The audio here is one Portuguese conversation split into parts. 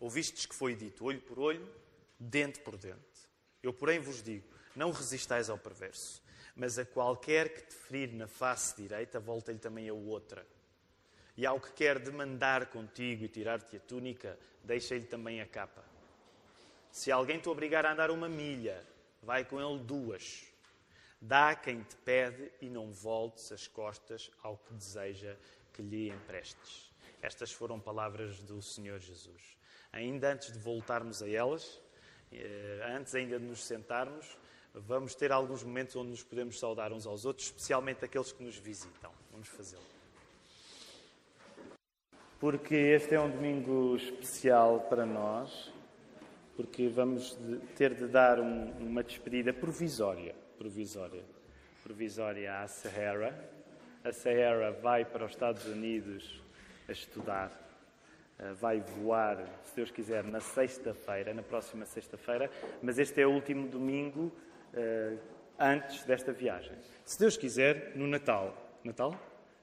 Ouvistes que foi dito olho por olho, dente por dente. Eu, porém, vos digo: não resistais ao perverso, mas a qualquer que te ferir na face direita, volta-lhe também a outra. E ao que quer demandar contigo e tirar-te a túnica, deixa-lhe também a capa. Se alguém te obrigar a andar uma milha, vai com ele duas. Dá a quem te pede e não voltes as costas ao que deseja que lhe emprestes. Estas foram palavras do Senhor Jesus. Ainda antes de voltarmos a elas, eh, antes ainda de nos sentarmos, vamos ter alguns momentos onde nos podemos saudar uns aos outros, especialmente aqueles que nos visitam. Vamos fazê-lo. Porque este é um domingo especial para nós, porque vamos ter de dar um, uma despedida provisória, provisória, provisória à Sahara. A Sahara vai para os Estados Unidos a estudar, vai voar, se Deus quiser, na sexta-feira, na próxima sexta-feira, mas este é o último domingo uh, antes desta viagem. Se Deus quiser, no Natal. Natal?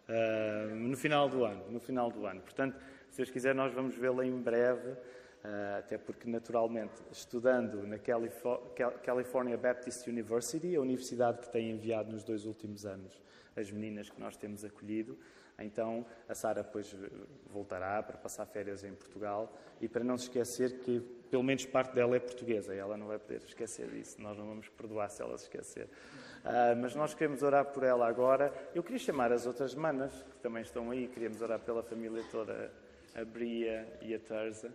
Uh, no final do ano. No final do ano. Portanto, se Deus quiser, nós vamos vê-la em breve. Uh, até porque, naturalmente, estudando na California Baptist University, a universidade que tem enviado nos dois últimos anos as meninas que nós temos acolhido, então a Sara depois voltará para passar férias em Portugal e para não se esquecer que pelo menos parte dela é portuguesa e ela não vai poder esquecer disso. Nós não vamos perdoar se ela se esquecer. Uh, mas nós queremos orar por ela agora. Eu queria chamar as outras manas que também estão aí. Queríamos orar pela família toda, a Bria e a Terza.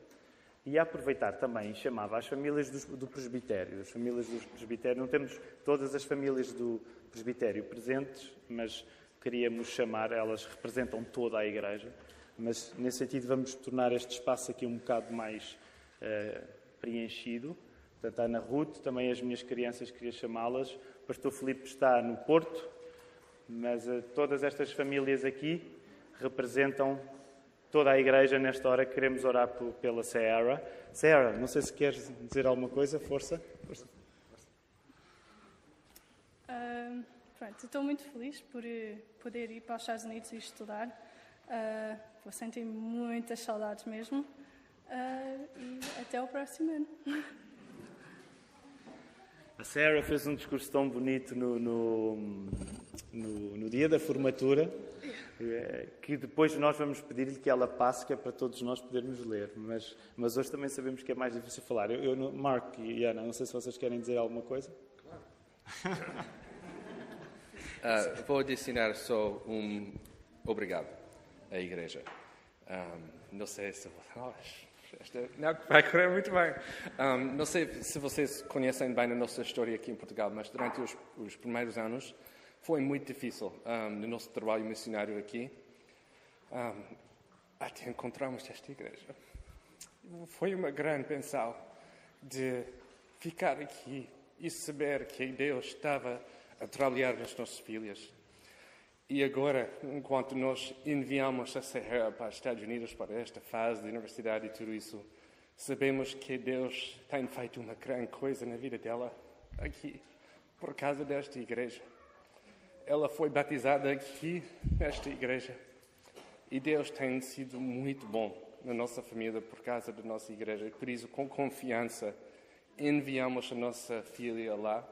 E aproveitar também, chamava as famílias do, do presbitério, as famílias do presbitério. Não temos todas as famílias do presbitério presentes, mas queríamos chamar, elas representam toda a Igreja, mas nesse sentido vamos tornar este espaço aqui um bocado mais uh, preenchido. Portanto, Ana Ruth, também as minhas crianças queria chamá-las. O pastor Filipe está no Porto, mas uh, todas estas famílias aqui representam toda a Igreja nesta hora. Queremos orar pela Sarah. Sarah, não sei se queres dizer alguma coisa, força. força. Pronto, estou muito feliz por eh, poder ir para os Estados Unidos e estudar. Uh, vou sentir muitas saudades mesmo. Uh, e até o próximo ano. A Sarah fez um discurso tão bonito no, no, no, no dia da formatura que depois nós vamos pedir-lhe que ela passe, que é para todos nós podermos ler. Mas, mas hoje também sabemos que é mais difícil falar. Eu, eu Mark e Ana, não sei se vocês querem dizer alguma coisa. Claro. Uh, vou adicionar só um obrigado à igreja. Um, não sei se. Oh, esta, não, vai correr muito bem. Um, não sei se vocês conhecem bem a nossa história aqui em Portugal, mas durante os, os primeiros anos foi muito difícil um, no nosso trabalho missionário aqui. até encontramos esta igreja. Foi uma grande pensão de ficar aqui e saber que Deus estava a trabalhar nas nossas filhas. E agora, enquanto nós enviamos a Serra para os Estados Unidos para esta fase de universidade e tudo isso, sabemos que Deus tem feito uma grande coisa na vida dela aqui, por causa desta igreja. Ela foi batizada aqui, nesta igreja. E Deus tem sido muito bom na nossa família por causa da nossa igreja. Por isso, com confiança, enviamos a nossa filha lá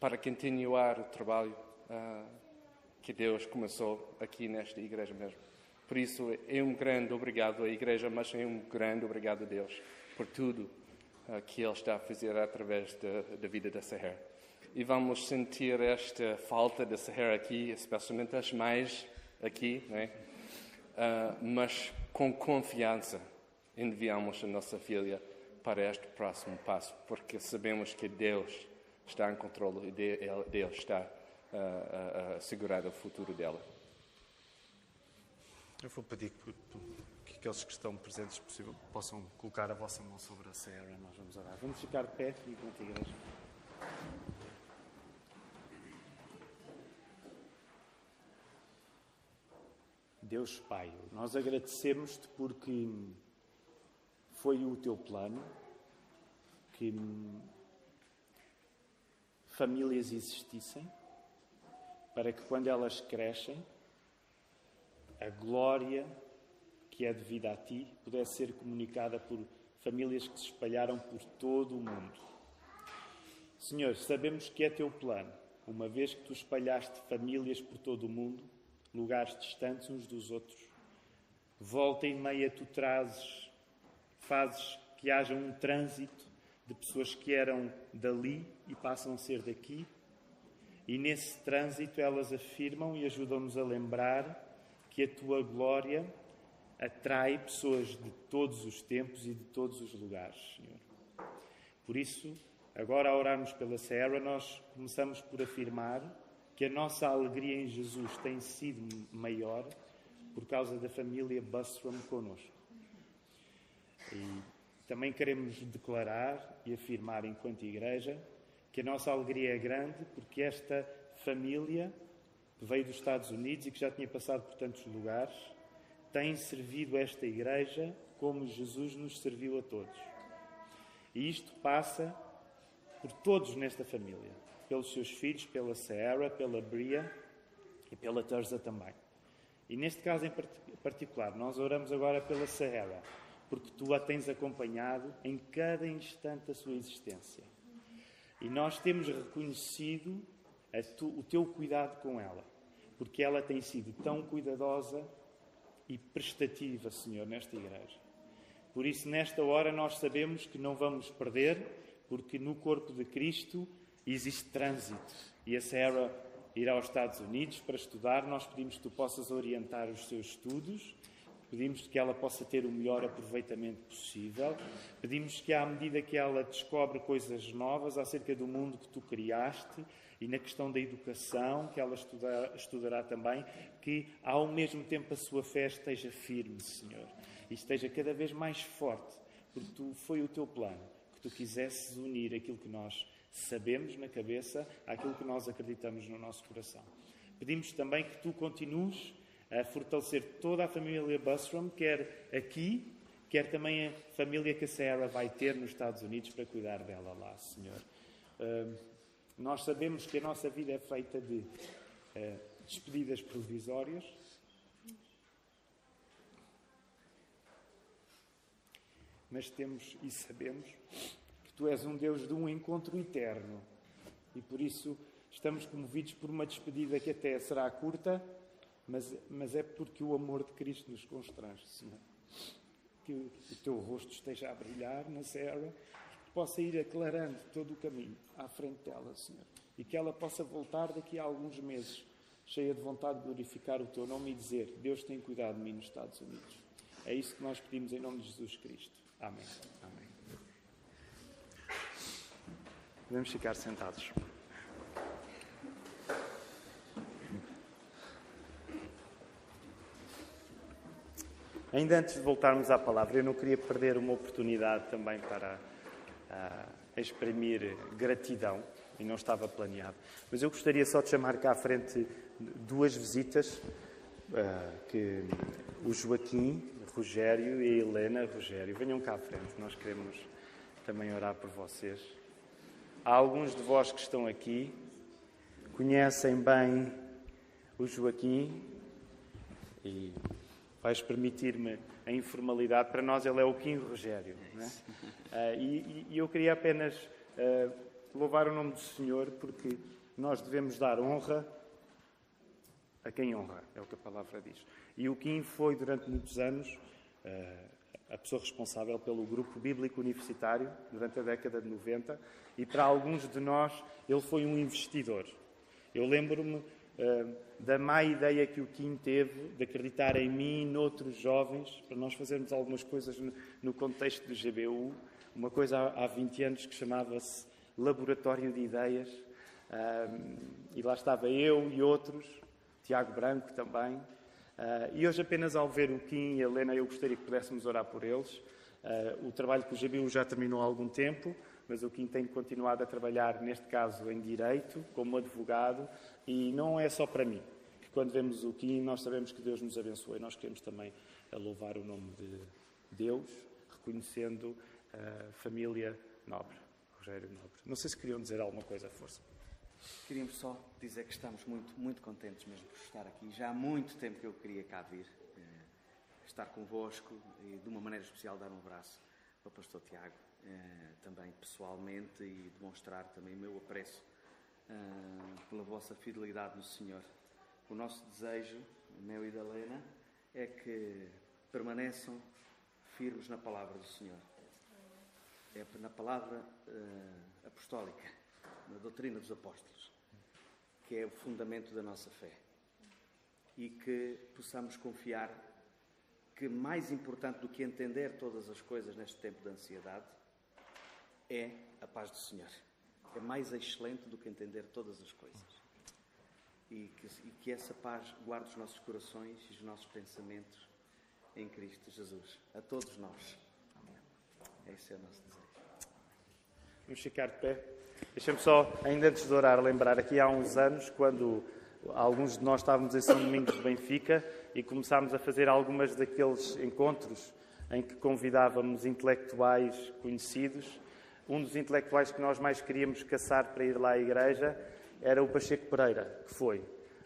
para continuar o trabalho uh, que Deus começou aqui nesta igreja mesmo. Por isso, é um grande obrigado à igreja, mas é um grande obrigado a Deus por tudo uh, que Ele está a fazer através da, da vida da Serra. E vamos sentir esta falta da Serra aqui, especialmente as mães aqui, né? Uh, mas com confiança enviamos a nossa filha para este próximo passo, porque sabemos que Deus está em controle e Deus está a, a, a segurar o futuro dela. Eu vou pedir que, que aqueles que estão presentes possível, possam colocar a vossa mão sobre a Sarah. Nós vamos orar. Vamos ficar de pé e com a igreja. Deus Pai, nós agradecemos-te porque foi o teu plano que famílias existissem, para que quando elas crescem, a glória que é devida a ti pudesse ser comunicada por famílias que se espalharam por todo o mundo. Senhor, sabemos que é teu plano, uma vez que tu espalhaste famílias por todo o mundo, lugares distantes uns dos outros. Volta e meia tu trazes, fazes que haja um trânsito de pessoas que eram dali e passam a ser daqui. E nesse trânsito elas afirmam e ajudam-nos a lembrar que a tua glória atrai pessoas de todos os tempos e de todos os lugares, Senhor. Por isso, agora a orarmos pela Serra, nós começamos por afirmar que a nossa alegria em Jesus tem sido maior por causa da família Busram conosco. E também queremos declarar e afirmar, enquanto igreja, que a nossa alegria é grande porque esta família que veio dos Estados Unidos e que já tinha passado por tantos lugares tem servido esta igreja como Jesus nos serviu a todos. E isto passa por todos nesta família, pelos seus filhos, pela Sarah, pela Bria e pela Terza também. E neste caso em particular, nós oramos agora pela Sarah, porque tu a tens acompanhado em cada instante da sua existência. E nós temos reconhecido tu, o teu cuidado com ela, porque ela tem sido tão cuidadosa e prestativa, Senhor, nesta igreja. Por isso, nesta hora, nós sabemos que não vamos perder, porque no corpo de Cristo existe trânsito. E a Sarah irá aos Estados Unidos para estudar. Nós pedimos que tu possas orientar os seus estudos. Pedimos que ela possa ter o melhor aproveitamento possível. Pedimos que, à medida que ela descobre coisas novas acerca do mundo que tu criaste, e na questão da educação, que ela estudará, também, que ao mesmo tempo a sua fé esteja firme, Senhor, e esteja cada vez mais forte, porque tu, foi o teu plano, que tu quisesses unir aquilo que nós sabemos na cabeça àquilo que nós acreditamos no nosso coração. Pedimos também que tu continues a fortalecer toda a família Busram, quer aqui, quer também a família que a Sarah vai ter nos Estados Unidos para cuidar dela lá, Senhor. Uh, nós sabemos que a nossa vida é feita de uh, despedidas provisórias. Mas temos e sabemos que tu és um Deus de um encontro eterno. E por isso estamos comovidos por uma despedida que até será curta, mas, mas é porque o amor de Cristo nos constrange, Senhor. Que o teu rosto esteja a brilhar na serra possa ir aclarando todo o caminho à frente dela, Senhor. E que ela possa voltar daqui a alguns meses, cheia de vontade de glorificar o teu nome e dizer: Deus tem cuidado de mim nos Estados Unidos. É isso que nós pedimos em nome de Jesus Cristo. Amém. Amém. Podemos ficar sentados. Ainda antes de voltarmos à palavra, eu não queria perder uma oportunidade também para a exprimir gratidão, e não estava planeado. Mas eu gostaria só de chamar cá à frente duas visitas, uh, que o Joaquim, Rogério e a Helena Rogério. Venham cá à frente, nós queremos também orar por vocês. Há alguns de vós que estão aqui, conhecem bem o Joaquim e vais permitir-me a informalidade. Para nós ele é o Kim Rogério. É? Uh, e, e, eu queria apenas uh, louvar o nome do Senhor, porque nós devemos dar honra a quem honra, é o que a palavra diz. E o Kim foi, durante muitos anos, uh, a pessoa responsável pelo grupo bíblico universitário, durante a década de 90, e para alguns de nós, ele foi um investidor. Eu lembro-me da má ideia que o Kim teve de acreditar em mim e noutros jovens para nós fazermos algumas coisas no, contexto do GBU uma coisa há, há 20 anos que chamava-se Laboratório de Ideias. E lá estava eu e outros, Tiago Branco também. Uh, e hoje, apenas ao ver o Kim e a Helena, eu gostaria que pudéssemos orar por eles. Uh, o trabalho com o GBU já terminou há algum tempo, mas o Kim tem continuado a trabalhar, neste caso, em Direito, como advogado, e não é só para mim. Que quando vemos o Kim, nós sabemos que Deus nos abençoa e nós queremos também louvar o nome de Deus, reconhecendo uh, família Nobre, Rogério Nobre. Não sei se queriam dizer alguma coisa, força. Queríamos só dizer que estamos muito, muito contentes mesmo por estar aqui. Já há muito tempo que eu queria cá vir, uh, estar convosco e de uma maneira especial dar um abraço ao pastor Tiago, eh, também pessoalmente e demonstrar também o meu apreço eh, pela vossa fidelidade no Senhor. O nosso desejo, meu e da Helena, é que permaneçam firmes na palavra do Senhor. É na palavra uh, apostólica, na doutrina dos apóstolos, que é o fundamento da nossa fé. E que possamos confiar que mais importante do que entender todas as coisas neste tempo de ansiedade é a paz do Senhor. É mais excelente do que entender todas as coisas. E que, e que essa paz guarde os nossos corações e os nossos pensamentos em Cristo Jesus. A todos nós. Esse é o nosso desejo. Vamos ficar de pé. Deixa-me só, ainda antes de orar, lembrar aqui há uns anos, quando alguns de nós estávamos em São Domingos de Benfica e começámos a fazer algumas daqueles encontros em que convidávamos intelectuais conhecidos. Um dos intelectuais que nós mais queríamos caçar para ir lá à igreja era o Pacheco Pereira, que foi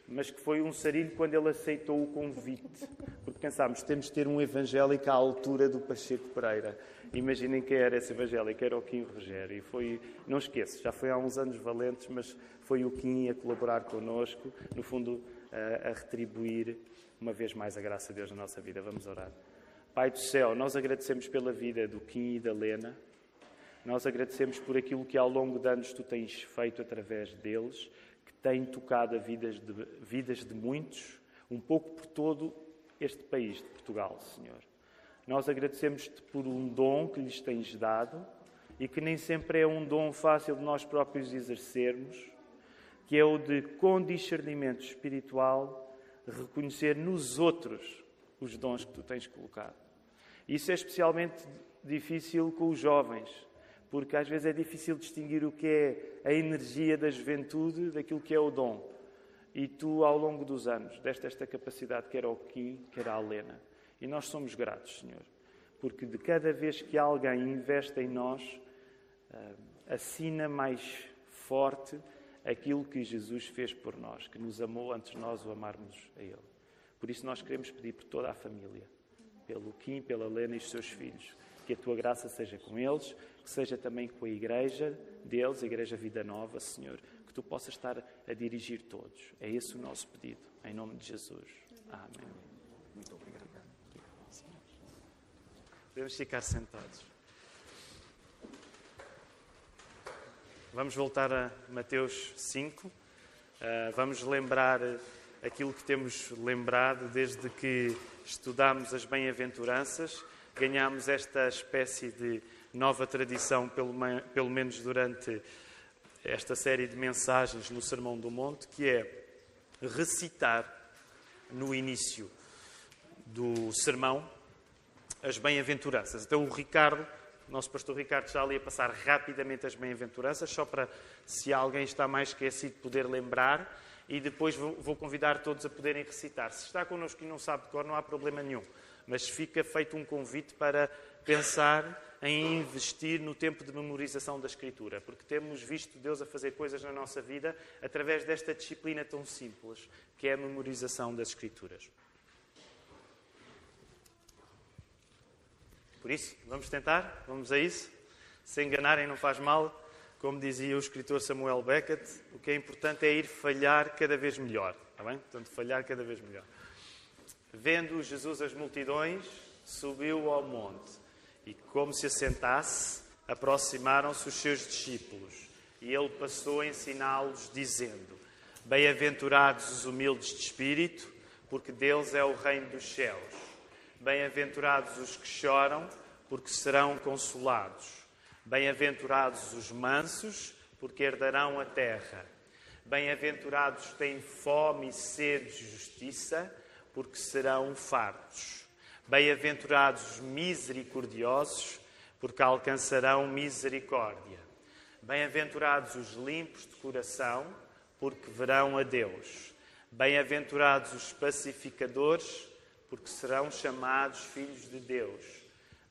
mas que foi um sarilho quando ele aceitou o convite. Porque pensámos, temos de ter um evangélico à altura do Pacheco Pereira. Imaginem quem era esse evangélico, era o Kim Rogério. E foi, não esqueço, já foi há uns anos valentes, mas foi o Kim a colaborar connosco, no fundo, a, a retribuir uma vez mais a graça de Deus na nossa vida. Vamos orar. Pai do céu, nós agradecemos pela vida do Kim e da Lena. Nós agradecemos por aquilo que ao longo de anos tu tens feito através deles tem tocado a vidas de, vidas de muitos, um pouco por todo este país de Portugal, Senhor. Nós agradecemos-te por um dom que lhes tens dado e que nem sempre é um dom fácil de nós próprios exercermos, que é o de, com discernimento espiritual, reconhecer nos outros os dons que tu tens colocado. Isso é especialmente difícil com os jovens, porque às vezes é difícil distinguir o que é a energia da juventude daquilo que é o dom. E tu, ao longo dos anos, deste esta capacidade, quer ao Kim, quer à Helena. E nós somos gratos, Senhor, porque de cada vez que alguém investe em nós, ah, assina mais forte aquilo que Jesus fez por nós, que nos amou antes de nós o amarmos a Ele. Por isso nós queremos pedir por toda a família, pelo Kim, pela Helena e os seus filhos, que a tua graça seja com eles, que seja também com a igreja deles, a Igreja Vida Nova, Senhor, que tu possas estar a dirigir todos. É esse o nosso pedido, em nome de Jesus. Amém. Muito obrigado. Podemos ficar sentados. Vamos voltar a Mateus 5. Uh, ah, vamos lembrar aquilo que temos lembrado desde que estudámos as bem-aventuranças, ganhámos esta espécie de nova tradição, pelo, pelo menos durante esta série de mensagens no Sermão do Monte, que é recitar no início do sermão as bem-aventuranças. Então o Ricardo, nosso pastor Ricardo, já ali a passar rapidamente as bem-aventuranças, só para, se alguém está mais esquecido, poder lembrar, e depois vou, vou convidar todos a poderem recitar. Se está connosco e não sabe de cor, não há problema nenhum, mas fica feito um convite para pensar em investir no tempo de memorização da Escritura, porque temos visto Deus a fazer coisas na nossa vida através desta disciplina tão simples, que é a memorização das Escrituras. Por isso, vamos tentar? Vamos a isso? Se enganarem não faz mal. Como dizia o escritor Samuel Beckett, o que é importante é ir falhar cada vez melhor. Está bem? Portanto, falhar cada vez melhor. Vendo Jesus as multidões, subiu ao monte e, como se assentasse, aproximaram-se os seus discípulos. E ele passou a ensiná-los, dizendo: Bem-aventurados os humildes de espírito, porque deles é o reino dos céus. Bem-aventurados os que choram, porque serão consolados. Bem-aventurados os mansos, porque herdarão a terra. Bem-aventurados têm fome e sede de justiça, porque serão fartos. Bem-aventurados os misericordiosos, porque alcançarão misericórdia. Bem-aventurados os limpos de coração, porque verão a Deus. Bem-aventurados os pacificadores, porque serão chamados filhos de Deus.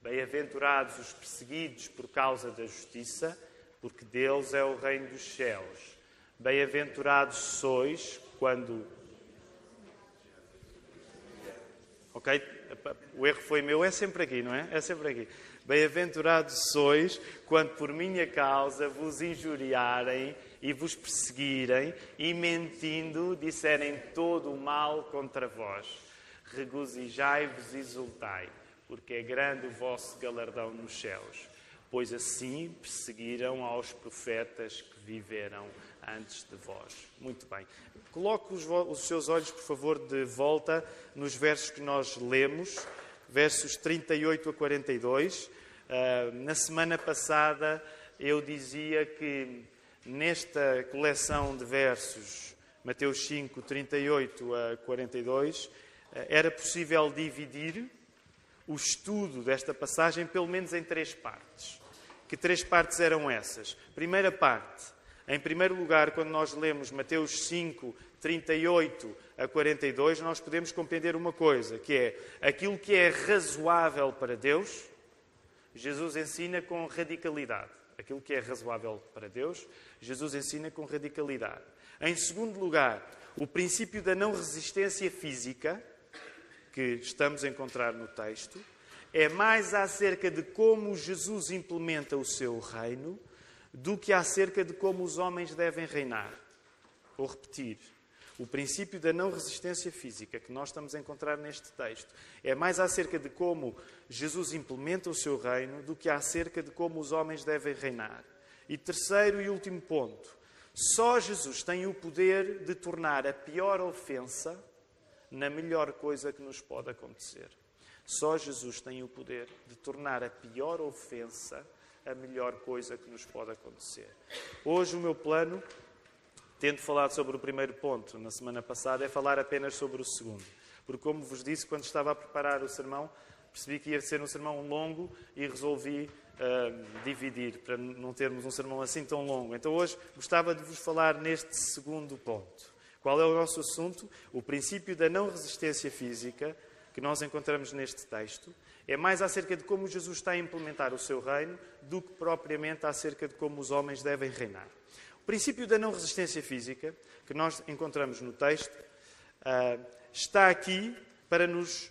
Bem-aventurados os perseguidos por causa da justiça, porque deles é o reino dos céus. Bem-aventurados sois quando. Ok? o erro foi meu, é sempre aqui, não é? É sempre aqui. Bem-aventurados sois quando por minha causa vos injuriarem e vos perseguirem e mentindo disserem todo o mal contra vós. Regozijai-vos e exultai, porque é grande o vosso galardão nos céus, pois assim perseguiram aos profetas que viveram antes de vós. Muito bem. Coloque os, os seus olhos, por favor, de volta nos versos que nós lemos, versos 38 a 42. Uh, ah, na semana passada eu dizia que nesta coleção de versos, Mateus 5, 38 a 42, ah, era possível dividir o estudo desta passagem pelo menos em três partes. Que três partes eram essas? Primeira parte, em primeiro lugar, quando nós lemos Mateus 5, 38 a 42, nós podemos compreender uma coisa, que é aquilo que é razoável para Deus, Jesus ensina com radicalidade. Aquilo que é razoável para Deus, Jesus ensina com radicalidade. Em segundo lugar, o princípio da não resistência física, que estamos a encontrar no texto, é mais acerca de como Jesus implementa o seu reino do que acerca de como os homens devem reinar. Vou repetir. O princípio da não resistência física que nós estamos a encontrar neste texto é mais acerca de como Jesus implementa o seu reino do que acerca de como os homens devem reinar. E terceiro e último ponto: só Jesus tem o poder de tornar a pior ofensa na melhor coisa que nos pode acontecer. Só Jesus tem o poder de tornar a pior ofensa a melhor coisa que nos pode acontecer. Hoje, o meu plano, tendo falado sobre o primeiro ponto na semana passada, é falar apenas sobre o segundo. Porque, como vos disse, quando estava a preparar o sermão, percebi que ia ser um sermão longo e resolvi uh, dividir, para não termos um sermão assim tão longo. Então, hoje, gostava de vos falar neste segundo ponto. Qual é o nosso assunto? O princípio da não resistência física que nós encontramos neste texto é mais acerca de como Jesus está a implementar o seu reino do que propriamente acerca de como os homens devem reinar. O princípio da não resistência física, que nós encontramos no texto, ah, está aqui para nos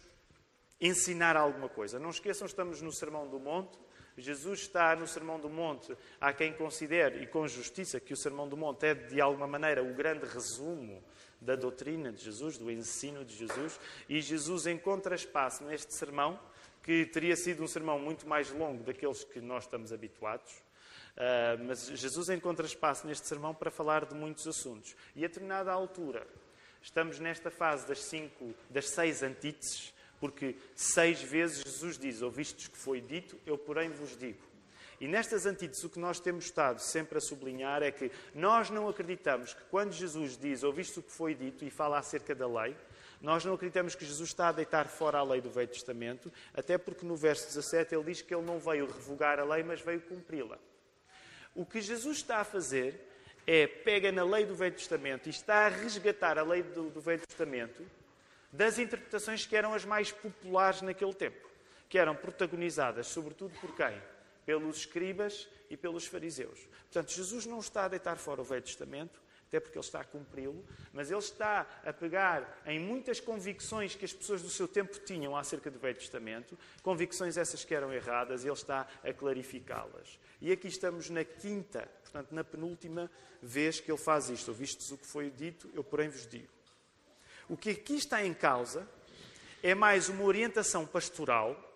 ensinar alguma coisa. Não esqueçam, estamos no Sermão do Monte. Jesus está no Sermão do Monte. Há quem considere, e com justiça, que o Sermão do Monte é, de alguma maneira, o grande resumo da doutrina de Jesus, do ensino de Jesus. E Jesus encontra espaço neste sermão que teria sido um sermão muito mais longo daqueles que nós estamos habituados. Uh, mas Jesus encontra espaço neste sermão para falar de muitos assuntos. E a determinada altura, estamos nesta fase das, cinco, das seis antíteses, porque seis vezes Jesus diz: Ouvistes que foi dito, eu, porém, vos digo. E nestas antíteses, o que nós temos estado sempre a sublinhar é que nós não acreditamos que quando Jesus diz: Ouviste o que foi dito e fala acerca da lei, nós não acreditamos que Jesus está a deitar fora a lei do Velho Testamento, até porque no verso 17 ele diz que ele não veio revogar a lei, mas veio cumpri-la. O que Jesus está a fazer é pega na lei do Velho Testamento e está a resgatar a lei do, do Velho Testamento das interpretações que eram as mais populares naquele tempo, que eram protagonizadas sobretudo por quem? Pelos escribas e pelos fariseus. Portanto, Jesus não está a deitar fora o Velho Testamento, até porque ele está a cumpri-lo, mas ele está a pegar em muitas convicções que as pessoas do seu tempo tinham acerca do Velho Testamento, convicções essas que eram erradas, e ele está a clarificá-las. E aqui estamos na quinta, portanto, na penúltima vez que ele faz isto. Ouvistes o que foi dito, eu porém vos digo. O que aqui está em causa é mais uma orientação pastoral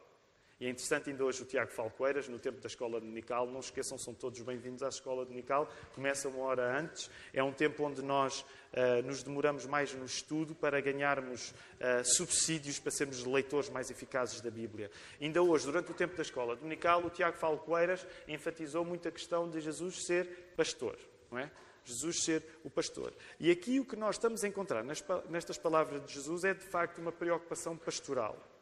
e é interessante, ainda hoje, o Tiago Falcoeiras, no tempo da Escola Dominical, não esqueçam, são todos bem-vindos à Escola Dominical, começa uma hora antes, é um tempo onde nós uh, nos demoramos mais no estudo para ganharmos uh, subsídios para sermos leitores mais eficazes da Bíblia. Ainda hoje, durante o tempo da Escola Dominical, o Tiago Falcoeiras enfatizou muito a questão de Jesus ser pastor, não é? Jesus ser o pastor. E aqui o que nós estamos a encontrar nestas palavras de Jesus é, de facto, uma preocupação pastoral.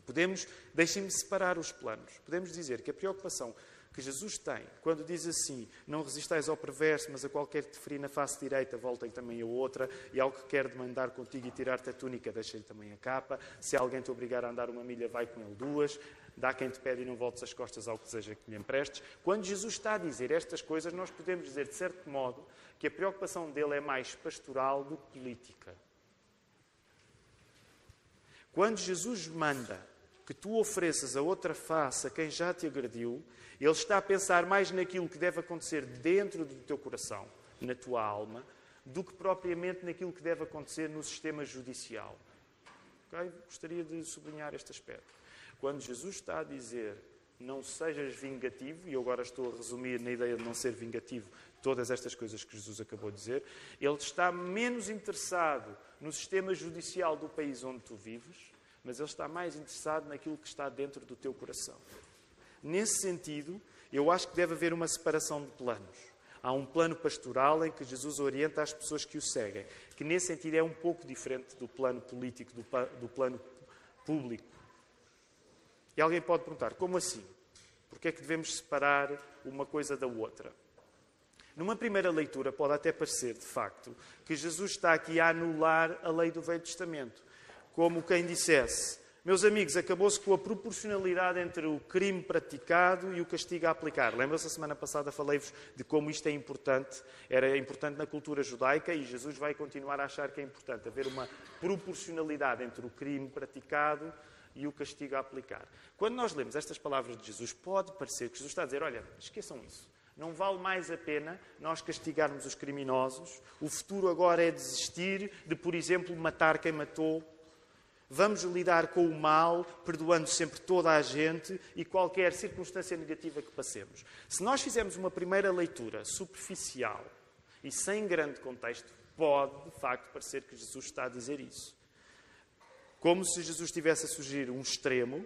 Podemos, deixem-me separar os planos. Podemos dizer que a preocupação que Jesus tem, quando diz assim: Não resistais ao perverso, mas a qualquer que te ferir na face direita, voltem também a outra, e ao que quer demandar contigo e tirar-te a túnica, deixa-lhe também a capa. Se alguém te obrigar a andar uma milha, vai com ele duas. Dá quem te pede e não voltes as costas ao que deseja que lhe emprestes. Quando Jesus está a dizer estas coisas, nós podemos dizer, de certo modo, que a preocupação dele é mais pastoral do que política. Quando Jesus manda que tu ofereças a outra face a quem já te agrediu, ele está a pensar mais naquilo que deve acontecer dentro do teu coração, na tua alma, do que propriamente naquilo que deve acontecer no sistema judicial. Okay? Gostaria de sublinhar este aspecto. Quando Jesus está a dizer não sejas vingativo, e eu agora estou a resumir na ideia de não ser vingativo todas estas coisas que Jesus acabou de dizer, ele está menos interessado no sistema judicial do país onde tu vives, mas ele está mais interessado naquilo que está dentro do teu coração. Nesse sentido, eu acho que deve haver uma separação de planos. Há um plano pastoral em que Jesus orienta as pessoas que o seguem, que nesse sentido é um pouco diferente do plano político, do, do plano público. E alguém pode perguntar, como assim? Porquê é que devemos separar uma coisa da outra? Numa primeira leitura, pode até parecer, de facto, que Jesus está aqui a anular a lei do Velho Testamento. Como quem dissesse: Meus amigos, acabou-se com a proporcionalidade entre o crime praticado e o castigo a aplicar. Lembra-se, a semana passada falei-vos de como isto é importante, era importante na cultura judaica e Jesus vai continuar a achar que é importante haver uma proporcionalidade entre o crime praticado e o castigo a aplicar. Quando nós lemos estas palavras de Jesus, pode parecer que Jesus está a dizer: olha, esqueçam isso. Não vale mais a pena nós castigarmos os criminosos. O futuro agora é desistir de, por exemplo, matar quem matou. Vamos lidar com o mal, perdoando sempre toda a gente e qualquer circunstância negativa que passemos. Se nós fizermos uma primeira leitura superficial e sem grande contexto, pode, de facto, parecer que Jesus está a dizer isso. Como se Jesus estivesse a sugerir um extremo,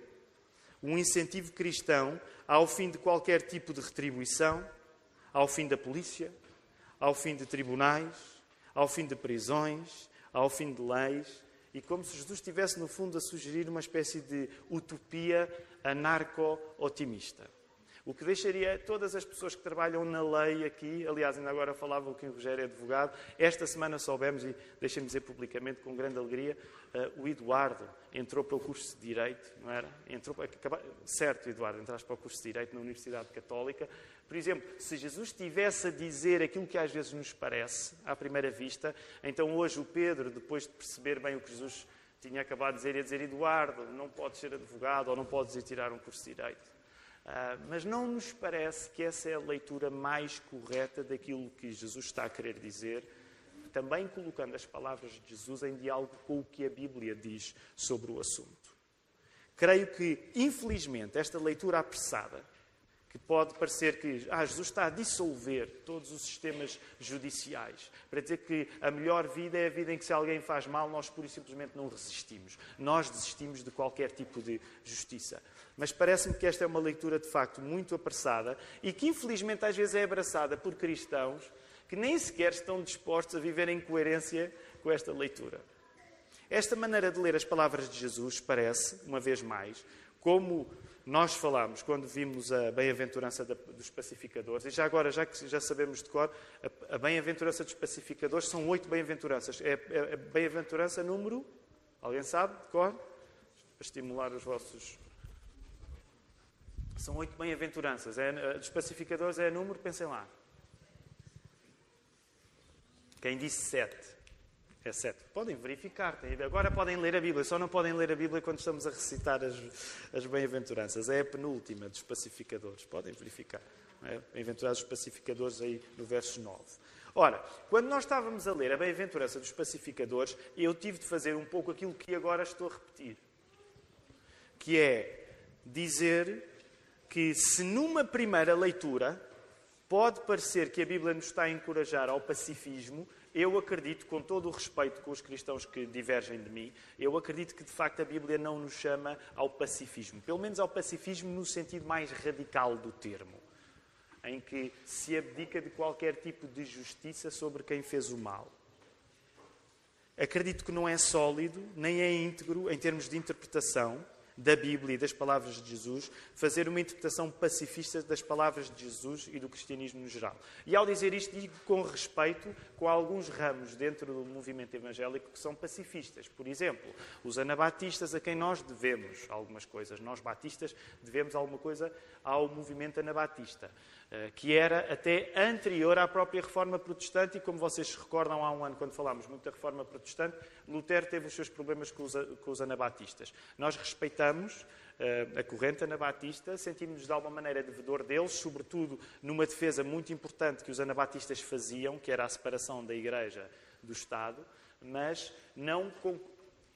um incentivo cristão ao fim de qualquer tipo de retribuição, ao fim da polícia, ao fim de tribunais, ao fim de prisões, ao fim de leis, e como se Jesus estivesse, no fundo, a sugerir uma espécie de utopia anarco-otimista. O que deixaria todas as pessoas que trabalham na lei aqui, aliás, ainda agora falava o que o Rogério é advogado, esta semana soubemos, e deixem-me dizer publicamente com grande alegria, uh, o Eduardo entrou para o curso de Direito, não era? Entrou, acaba, certo, Eduardo, entraste para o curso de Direito na Universidade Católica. Por exemplo, se Jesus estivesse a dizer aquilo que às vezes nos parece, à primeira vista, então hoje o Pedro, depois de perceber bem o que Jesus tinha acabado de dizer, ia dizer, Eduardo, não podes ser advogado ou não podes ir tirar um curso de Direito. Uh, mas não nos parece que essa é a leitura mais correta daquilo que Jesus está a querer dizer, também colocando as palavras de Jesus em diálogo com o que a Bíblia diz sobre o assunto. Creio que, infelizmente, esta leitura apressada, que pode parecer que ah, Jesus está a dissolver todos os sistemas judiciais, para dizer que a melhor vida é a vida em que se alguém faz mal, nós pura e simplesmente não resistimos. Nós desistimos de qualquer tipo de justiça. Mas parece-me que esta é uma leitura de facto muito apressada e que infelizmente às vezes é abraçada por cristãos que nem sequer estão dispostos a viver em coerência com esta leitura. Esta maneira de ler as palavras de Jesus parece, uma vez mais, como nós falámos quando vimos a bem-aventurança dos pacificadores, e já agora, já que já sabemos de cor, a bem-aventurança dos pacificadores são oito bem-aventuranças. É, é a bem-aventurança número. Alguém sabe de cor? Para estimular os vossos são oito bem-aventuranças. É, dos pacificadores é número, pensem lá. Quem disse sete? É sete. Podem verificar. Agora podem ler a Bíblia. Só não podem ler a Bíblia quando estamos a recitar as, as bem-aventuranças. É a penúltima dos pacificadores. Podem verificar. É? Bem-aventurados os pacificadores aí no verso 9. Ora, quando nós estávamos a ler a bem-aventurança dos pacificadores, eu tive de fazer um pouco aquilo que agora estou a repetir. Que é dizer que, se numa primeira leitura pode parecer que a Bíblia nos está a encorajar ao pacifismo, eu acredito, com todo o respeito com os cristãos que divergem de mim, eu acredito que de facto a Bíblia não nos chama ao pacifismo. Pelo menos ao pacifismo no sentido mais radical do termo, em que se abdica de qualquer tipo de justiça sobre quem fez o mal. Acredito que não é sólido, nem é íntegro em termos de interpretação da Bíblia e das palavras de Jesus, fazer uma interpretação pacifista das palavras de Jesus e do cristianismo no geral. E ao dizer isto, digo com respeito com alguns ramos dentro do movimento evangélico que são pacifistas. Por exemplo, os anabatistas, a quem nós devemos algumas coisas. Nós, batistas, devemos alguma coisa ao movimento anabatista. Eh, que era até anterior à própria reforma protestante, e como vocês se recordam há um ano, quando falámos muito da reforma protestante, Lutero teve os seus problemas com os, com os anabatistas. Nós respeitamos rejeitamos a corrente anabatista, sentimos-nos de alguma maneira devedor deles, sobretudo numa defesa muito importante que os anabatistas faziam, que era a separação da Igreja do Estado, mas não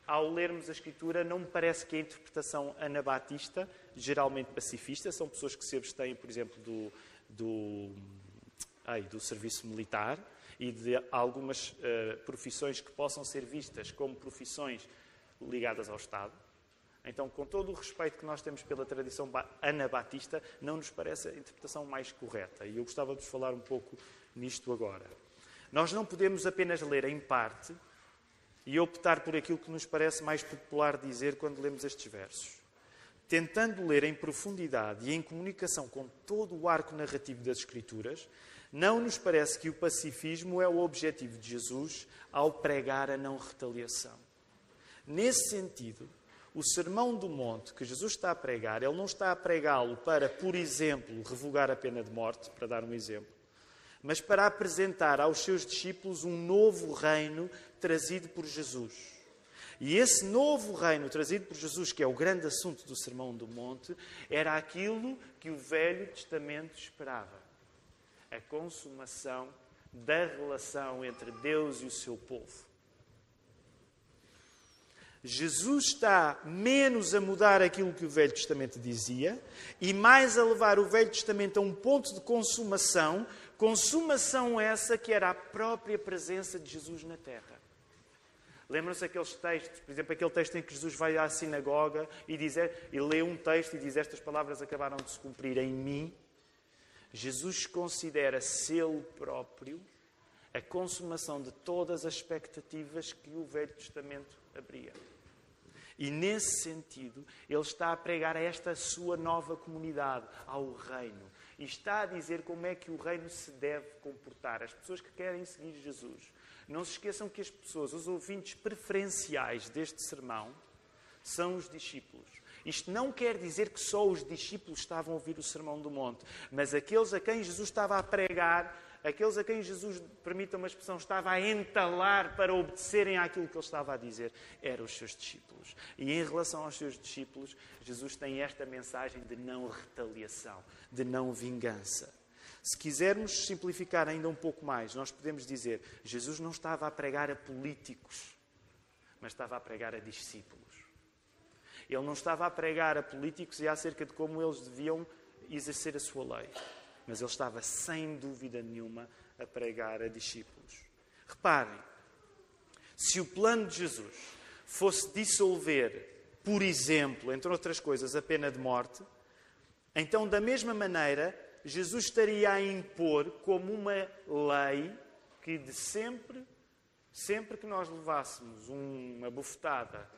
ao lermos a Escritura, não me parece que a interpretação anabatista, geralmente pacifista, são pessoas que se abstêm, por exemplo, do, do, ai, do serviço militar e de algumas uh, profissões que possam ser vistas como profissões ligadas ao Estado. Então, com todo o respeito que nós temos pela tradição anabatista, não nos parece a interpretação mais correta. E eu gostava de falar um pouco nisto agora. Nós não podemos apenas ler em parte e optar por aquilo que nos parece mais popular dizer quando lemos estes versos. Tentando ler em profundidade e em comunicação com todo o arco narrativo das Escrituras, não nos parece que o pacifismo é o objetivo de Jesus ao pregar a não retaliação. Nesse sentido, o Sermão do Monte que Jesus está a pregar, ele não está a pregá-lo para, por exemplo, revogar a pena de morte, para dar um exemplo, mas para apresentar aos seus discípulos um novo reino trazido por Jesus. E esse novo reino trazido por Jesus, que é o grande assunto do Sermão do Monte, era aquilo que o Velho Testamento esperava: a consumação da relação entre Deus e o seu povo. Jesus está menos a mudar aquilo que o Velho Testamento dizia e mais a levar o Velho Testamento a um ponto de consumação, consumação essa que era a própria presença de Jesus na terra. Lembram-se aqueles textos, por exemplo, aquele texto em que Jesus vai à sinagoga e, dizer, e lê um texto e diz: Estas palavras acabaram de se cumprir em mim. Jesus considera-se ele próprio a consumação de todas as expectativas que o Velho Testamento abria. E nesse sentido, ele está a pregar a esta sua nova comunidade, ao reino. E está a dizer como é que o reino se deve comportar. As pessoas que querem seguir Jesus não se esqueçam que as pessoas, os ouvintes preferenciais deste sermão, são os discípulos. Isto não quer dizer que só os discípulos estavam a ouvir o Sermão do Monte, mas aqueles a quem Jesus estava a pregar, aqueles a quem Jesus, permita uma expressão, estava a entalar para obedecerem àquilo que ele estava a dizer, eram os seus discípulos. E em relação aos seus discípulos, Jesus tem esta mensagem de não retaliação, de não vingança. Se quisermos simplificar ainda um pouco mais, nós podemos dizer: Jesus não estava a pregar a políticos, mas estava a pregar a discípulos. Ele não estava a pregar a políticos e acerca de como eles deviam exercer a sua lei, mas ele estava, sem dúvida nenhuma, a pregar a discípulos. Reparem, se o plano de Jesus fosse dissolver, por exemplo, entre outras coisas, a pena de morte, então, da mesma maneira, Jesus estaria a impor como uma lei que de sempre, sempre que nós levássemos uma bufetada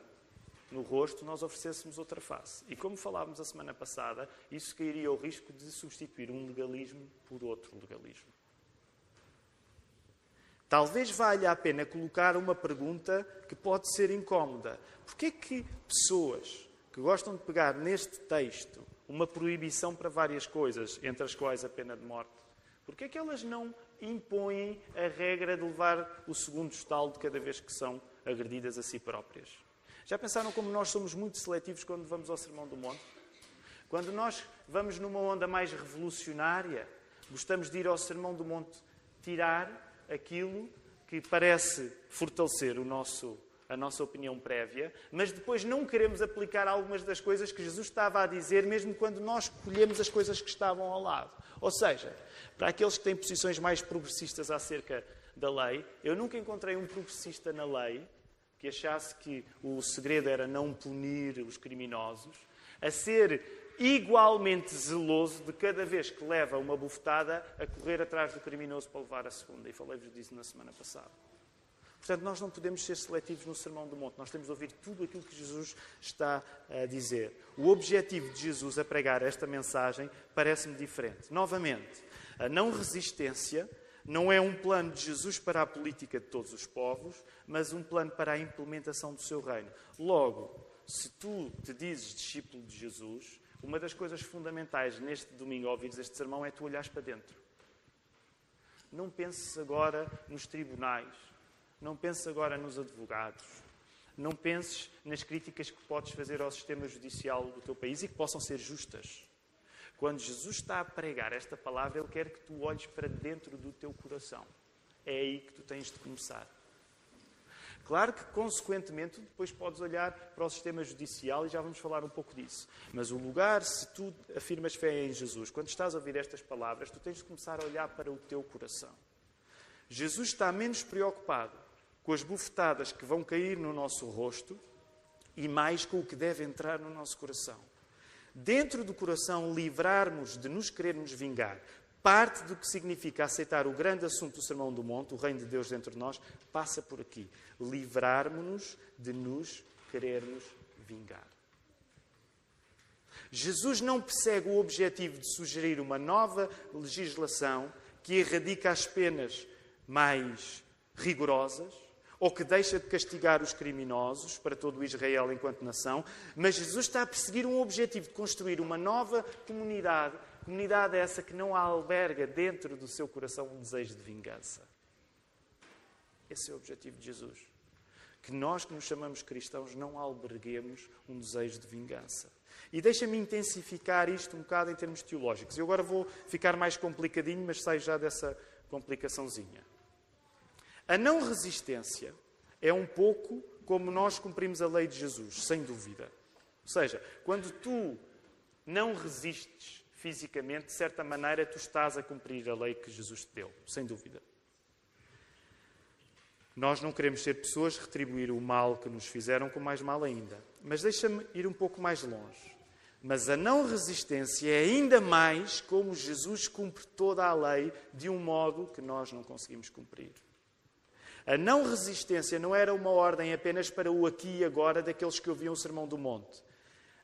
no rosto, nós oferecêssemos outra face. E como falávamos a semana passada, isso cairia ao risco de substituir um legalismo por outro legalismo. Talvez valha a pena colocar uma pergunta que pode ser incómoda. Porquê que pessoas que gostam de pegar neste texto uma proibição para várias coisas, entre as quais a pena de morte. Porque é que elas não impõem a regra de levar o segundo estalo de cada vez que são agredidas a si próprias? Já pensaram como nós somos muito seletivos quando vamos ao Sermão do Monte? Quando nós vamos numa onda mais revolucionária, gostamos de ir ao Sermão do Monte tirar aquilo que parece fortalecer o nosso a nossa opinião prévia, mas depois não queremos aplicar algumas das coisas que Jesus estava a dizer, mesmo quando nós colhemos as coisas que estavam ao lado. Ou seja, para aqueles que têm posições mais progressistas acerca da lei, eu nunca encontrei um progressista na lei que achasse que o segredo era não punir os criminosos, a ser igualmente zeloso de cada vez que leva uma bufetada a correr atrás do criminoso para levar a segunda. E falei-vos disso na semana passada. Portanto, nós não podemos ser seletivos no Sermão do Monte. Nós temos de ouvir tudo aquilo que Jesus está a dizer. O objetivo de Jesus a pregar esta mensagem parece-me diferente. Novamente, a não resistência não é um plano de Jesus para a política de todos os povos, mas um plano para a implementação do seu reino. Logo, se tu te dizes discípulo de Jesus, uma das coisas fundamentais neste domingo ao ouvires este sermão é tu olhares para dentro. Não penses agora nos tribunais, não penses agora nos advogados. Não penses nas críticas que podes fazer ao sistema judicial do teu país e que possam ser justas. Quando Jesus está a pregar esta palavra, Ele quer que tu olhes para dentro do teu coração. É aí que tu tens de começar. Claro que, consequentemente, depois podes olhar para o sistema judicial e já vamos falar um pouco disso. Mas o lugar, se tu afirmas fé em Jesus, quando estás a ouvir estas palavras, tu tens de começar a olhar para o teu coração. Jesus está menos preocupado com as bufetadas que vão cair no nosso rosto e mais com o que deve entrar no nosso coração. Dentro do coração, livrarmos de nos querermos vingar, Parte do que significa aceitar o grande assunto do Sermão do Monte, o reino de Deus dentro de nós, passa por aqui. Livrarmos-nos de nos querermos vingar. Jesus não persegue o objetivo de sugerir uma nova legislação que erradica as penas mais rigorosas ou que deixa de castigar os criminosos para todo o Israel enquanto nação, mas Jesus está a perseguir um objetivo de construir uma nova comunidade Comunidade essa que não alberga dentro do seu coração um desejo de vingança. Esse é o objetivo de Jesus. Que nós que nos chamamos cristãos não alberguemos um desejo de vingança. E deixa-me intensificar isto um bocado em termos teológicos. Eu agora vou ficar mais complicadinho, mas saio já dessa complicaçãozinha. A não resistência é um pouco como nós cumprimos a lei de Jesus, sem dúvida. Ou seja, quando tu não resistes fisicamente, de certa maneira, tu estás a cumprir a lei que Jesus te deu, sem dúvida. Nós não queremos ser pessoas retribuir o mal que nos fizeram com mais mal ainda. Mas deixa-me ir um pouco mais longe. Mas a não resistência é ainda mais como Jesus cumpre toda a lei de um modo que nós não conseguimos cumprir. A não resistência não era uma ordem apenas para o aqui e agora daqueles que ouviam o Sermão do Monte.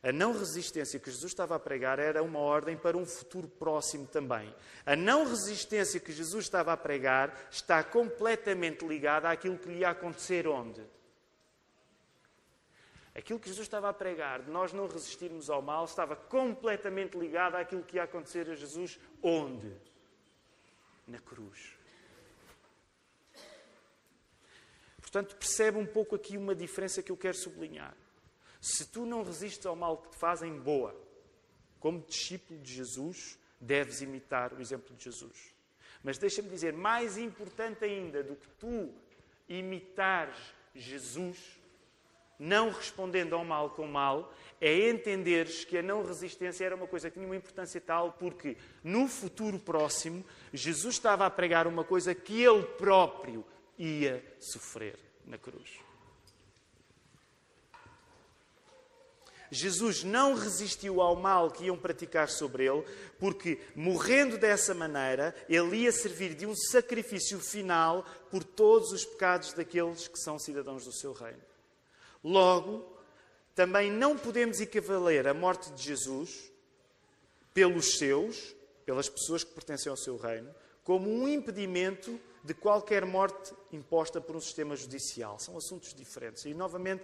A não resistência que Jesus estava a pregar era uma ordem para um futuro próximo também. A não resistência que Jesus estava a pregar está completamente ligada àquilo que lhe ia acontecer onde? Aquilo que Jesus estava a pregar, de nós não resistirmos ao mal, estava completamente ligado àquilo que ia acontecer a Jesus onde? Na cruz. Portanto, percebe um pouco aqui uma diferença que eu quero sublinhar. Se tu não resistes ao mal que te fazem, boa. Como discípulo de Jesus, deves imitar o exemplo de Jesus. Mas deixa-me dizer, mais importante ainda do que tu imitares Jesus, não respondendo ao mal com mal, é entenderes que a não resistência era uma coisa que tinha uma importância tal, porque no futuro próximo, Jesus estava a pregar uma coisa que ele próprio ia sofrer na cruz. Jesus não resistiu ao mal que iam praticar sobre ele, porque, morrendo dessa maneira, ele ia servir de um sacrifício final por todos os pecados daqueles que são cidadãos do seu reino. Logo, também não podemos equivaler a morte de Jesus pelos seus, pelas pessoas que pertencem ao seu reino, como um impedimento de qualquer morte imposta por um sistema judicial. São assuntos diferentes. E, novamente,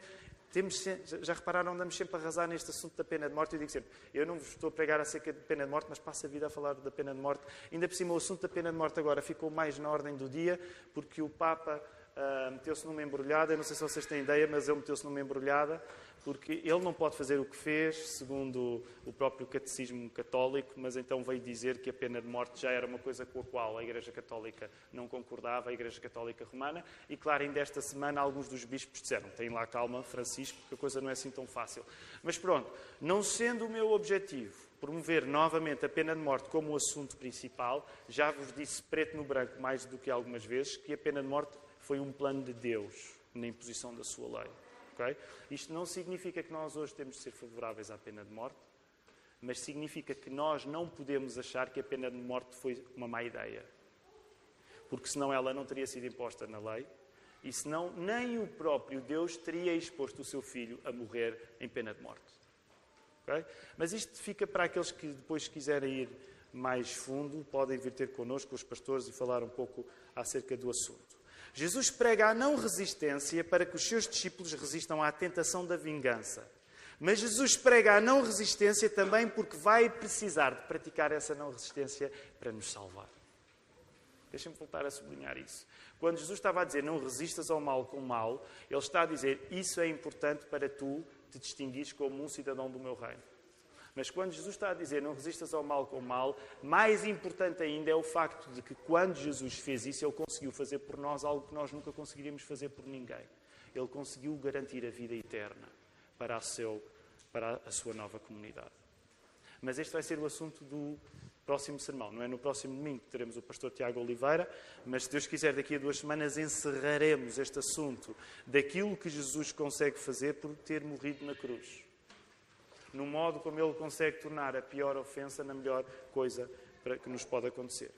temos, já repararam, andamos sempre a arrasar neste assunto da pena de morte. Eu digo sempre, eu não vos estou a pregar acerca de pena de morte, mas passo a vida a falar da pena de morte. Ainda por cima, o assunto da pena de morte agora ficou mais na ordem do dia, porque o Papa uh, meteu-se numa embrulhada. Eu não sei se vocês têm ideia, mas ele meteu-se numa embrulhada porque ele não pode fazer o que fez, segundo o próprio catecismo católico, mas então veio dizer que a pena de morte já era uma coisa com a qual a Igreja Católica não concordava, a Igreja Católica Romana, e claro, ainda esta semana alguns dos bispos disseram, tem lá calma, Francisco, que a coisa não é assim tão fácil. Mas pronto, não sendo o meu objetivo promover novamente a pena de morte como o assunto principal, já vos disse preto no branco mais do que algumas vezes que a pena de morte foi um plano de Deus na imposição da sua lei. Okay? Isto não significa que nós hoje temos de ser favoráveis à pena de morte, mas significa que nós não podemos achar que a pena de morte foi uma má ideia. Porque senão ela não teria sido imposta na lei e senão nem o próprio Deus teria exposto o seu filho a morrer em pena de morte. Okay? Mas isto fica para aqueles que depois quiserem ir mais fundo, podem vir ter connosco os pastores e falar um pouco acerca do assunto. Jesus prega a não resistência para que os seus discípulos resistam à tentação da vingança. Mas Jesus prega a não resistência também porque vai precisar de praticar essa não resistência para nos salvar. Deixem-me voltar a sublinhar isso. Quando Jesus estava a dizer não resistas ao mal com o mal, ele está a dizer isso é importante para tu te distinguires como um cidadão do meu reino. Mas quando Jesus está a dizer não resistas ao mal com o mal, mais importante ainda é o facto de que quando Jesus fez isso, ele conseguiu fazer por nós algo que nós nunca conseguiríamos fazer por ninguém. Ele conseguiu garantir a vida eterna para a, seu, para a sua nova comunidade. Mas este vai ser o assunto do próximo sermão. Não é no próximo domingo que teremos o pastor Tiago Oliveira, mas se Deus quiser, daqui a duas semanas encerraremos este assunto daquilo que Jesus consegue fazer por ter morrido na cruz no modo como ele consegue tornar a pior ofensa na melhor coisa que nos pode acontecer.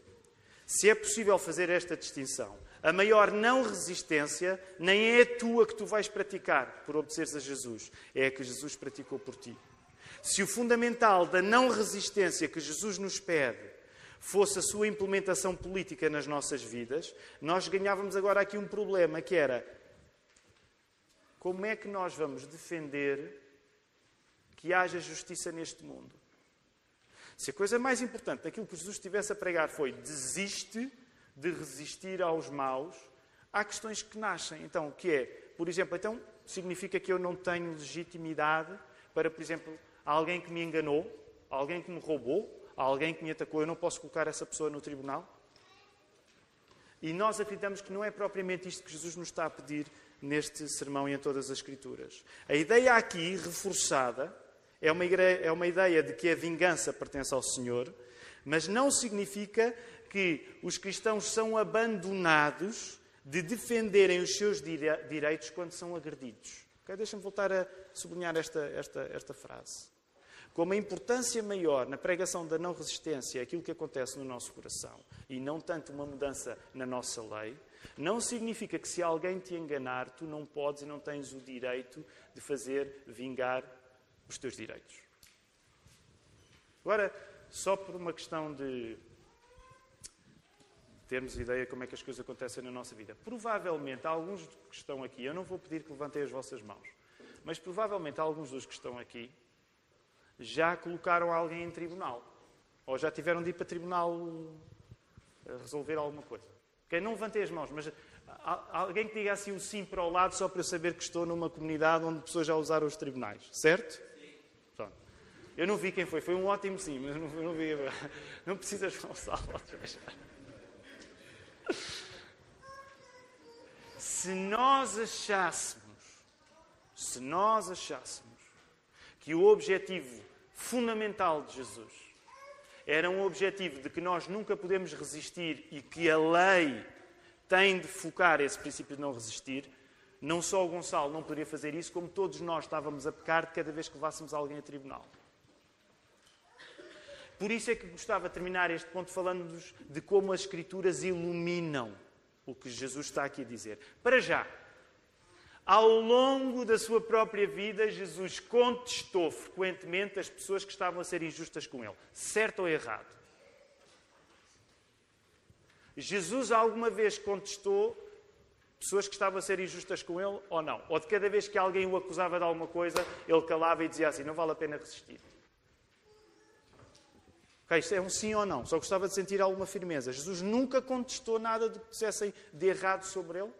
Se é possível fazer esta distinção, a maior não resistência nem é a tua que tu vais praticar por obedeceres a Jesus, é a que Jesus praticou por ti. Se o fundamental da não resistência que Jesus nos pede fosse a sua implementação política nas nossas vidas, nós ganhávamos agora aqui um problema que era como é que nós vamos defender que haja justiça neste mundo. Se a coisa mais importante daquilo que Jesus estivesse a pregar foi desiste de resistir aos maus, há questões que nascem. Então, o que é? Por exemplo, então significa que eu não tenho legitimidade para, por exemplo, alguém que me enganou, alguém que me roubou, alguém que me atacou, eu não posso colocar essa pessoa no tribunal? E nós acreditamos que não é propriamente isto que Jesus nos está a pedir neste sermão e em todas as Escrituras. A ideia aqui, reforçada, é uma, ideia, é uma ideia de que a vingança pertence ao Senhor, mas não significa que os cristãos são abandonados de defenderem os seus direitos quando são agredidos. Okay? Deixa-me voltar a sublinhar esta, esta, esta frase. Como a importância maior na pregação da não resistência é aquilo que acontece no nosso coração e não tanto uma mudança na nossa lei, não significa que se alguém te enganar, tu não podes e não tens o direito de fazer vingar os teus direitos. Agora, só por uma questão de termos ideia como é que as coisas acontecem na nossa vida. Provavelmente, alguns que estão aqui, eu não vou pedir que levantem as vossas mãos, mas provavelmente alguns dos que estão aqui já colocaram alguém em tribunal. Ou já tiveram de ir para tribunal eh, resolver alguma coisa. Okay? Não levantem as mãos, mas alguém que diga assim o sim para o lado só para eu saber que estou numa comunidade onde pessoas já usaram os tribunais. Certo? Eu não vi quem foi, foi um ótimo sim, mas não, não vi. Não precisas vez. Se nós achássemos, se nós achássemos que o objetivo fundamental de Jesus era um objetivo de que nós nunca podemos resistir e que a lei tem de focar esse princípio de não resistir, não só o Gonçalo não poderia fazer isso, como todos nós estávamos a pecar de cada vez que levássemos alguém a tribunal. Por isso é que gostava de terminar este ponto falando de como as Escrituras iluminam o que Jesus está aqui a dizer. Para já, ao longo da sua própria vida, Jesus contestou frequentemente as pessoas que estavam a ser injustas com ele, certo ou errado. Jesus alguma vez contestou pessoas que estavam a ser injustas com ele ou não? Ou de cada vez que alguém o acusava de alguma coisa, ele calava e dizia assim: não vale a pena resistir. Okay, isto é um sim ou não. Só gostava de sentir alguma firmeza. Jesus nunca contestou nada do que dissessem de errado sobre ele.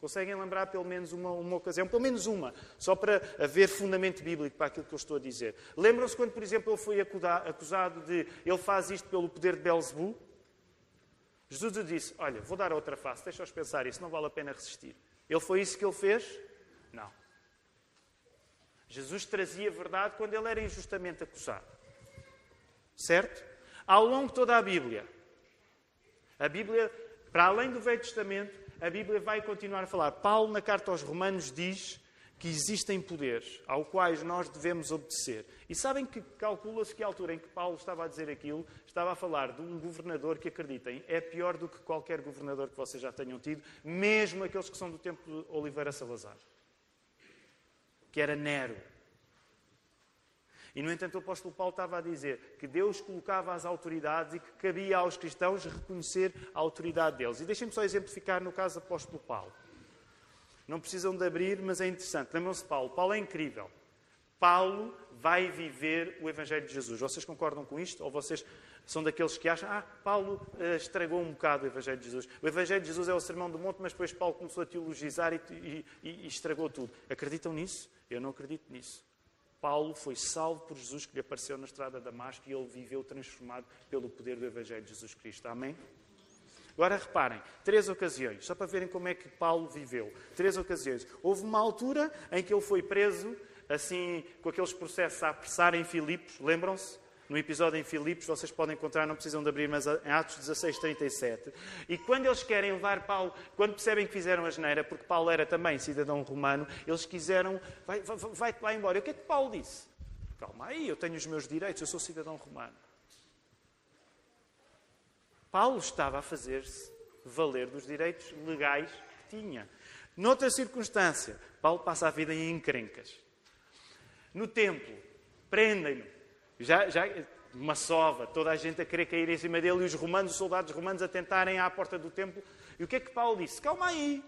Conseguem lembrar pelo menos uma, uma ocasião? Pelo menos uma. Só para haver fundamento bíblico para aquilo que eu estou a dizer. Lembram-se quando, por exemplo, ele foi acusado de ele faz isto pelo poder de Belzebu? Jesus lhe disse: Olha, vou dar outra face, deixa-os pensar isso, não vale a pena resistir. Ele foi isso que ele fez? Não. Jesus trazia verdade quando ele era injustamente acusado. Certo? Ao longo de toda a Bíblia, a Bíblia, para além do Velho Testamento, a Bíblia vai continuar a falar. Paulo, na carta aos Romanos, diz que existem poderes aos quais nós devemos obedecer. E sabem que calcula-se que a altura em que Paulo estava a dizer aquilo, estava a falar de um governador que, acreditem, é pior do que qualquer governador que vocês já tenham tido, mesmo aqueles que são do tempo de Oliveira Salazar, que era Nero. E, no entanto, o apóstolo Paulo estava a dizer que Deus colocava as autoridades e que cabia aos cristãos reconhecer a autoridade deles. E deixem-me só exemplificar no caso do apóstolo Paulo. Não precisam de abrir, mas é interessante. Lembram-se de Paulo? Paulo é incrível. Paulo vai viver o Evangelho de Jesus. Vocês concordam com isto? Ou vocês são daqueles que acham, ah, Paulo uh, estragou um bocado o Evangelho de Jesus. O Evangelho de Jesus é o sermão do monte, mas depois Paulo começou a teologizar e, e, e estragou tudo. Acreditam nisso? Eu não acredito nisso. Paulo foi salvo por Jesus que lhe apareceu na estrada de Damasco e ele viveu transformado pelo poder do Evangelho de Jesus Cristo. Amém? Agora reparem, três ocasiões, só para verem como é que Paulo viveu. Três ocasiões. Houve uma altura em que ele foi preso, assim, com aqueles processos a apressar em Filipos, lembram-se? No episódio em Filipos, vocês podem encontrar, não precisam de abrir, mas em Atos 16, 37. E quando eles querem levar Paulo, quando percebem que fizeram a geneira, porque Paulo era também cidadão romano, eles quiseram, vai, vai, vai lá embora. E o que é que Paulo disse? Calma aí, eu tenho os meus direitos, eu sou cidadão romano. Paulo estava a fazer-se valer dos direitos legais que tinha. Noutra circunstância, Paulo passa a vida em encrencas. No templo, prendem-no já, já uma sova, toda a gente a querer cair em cima dele e os romanos, os soldados romanos a tentarem à porta do templo. E o que é que Paulo disse? Calma aí,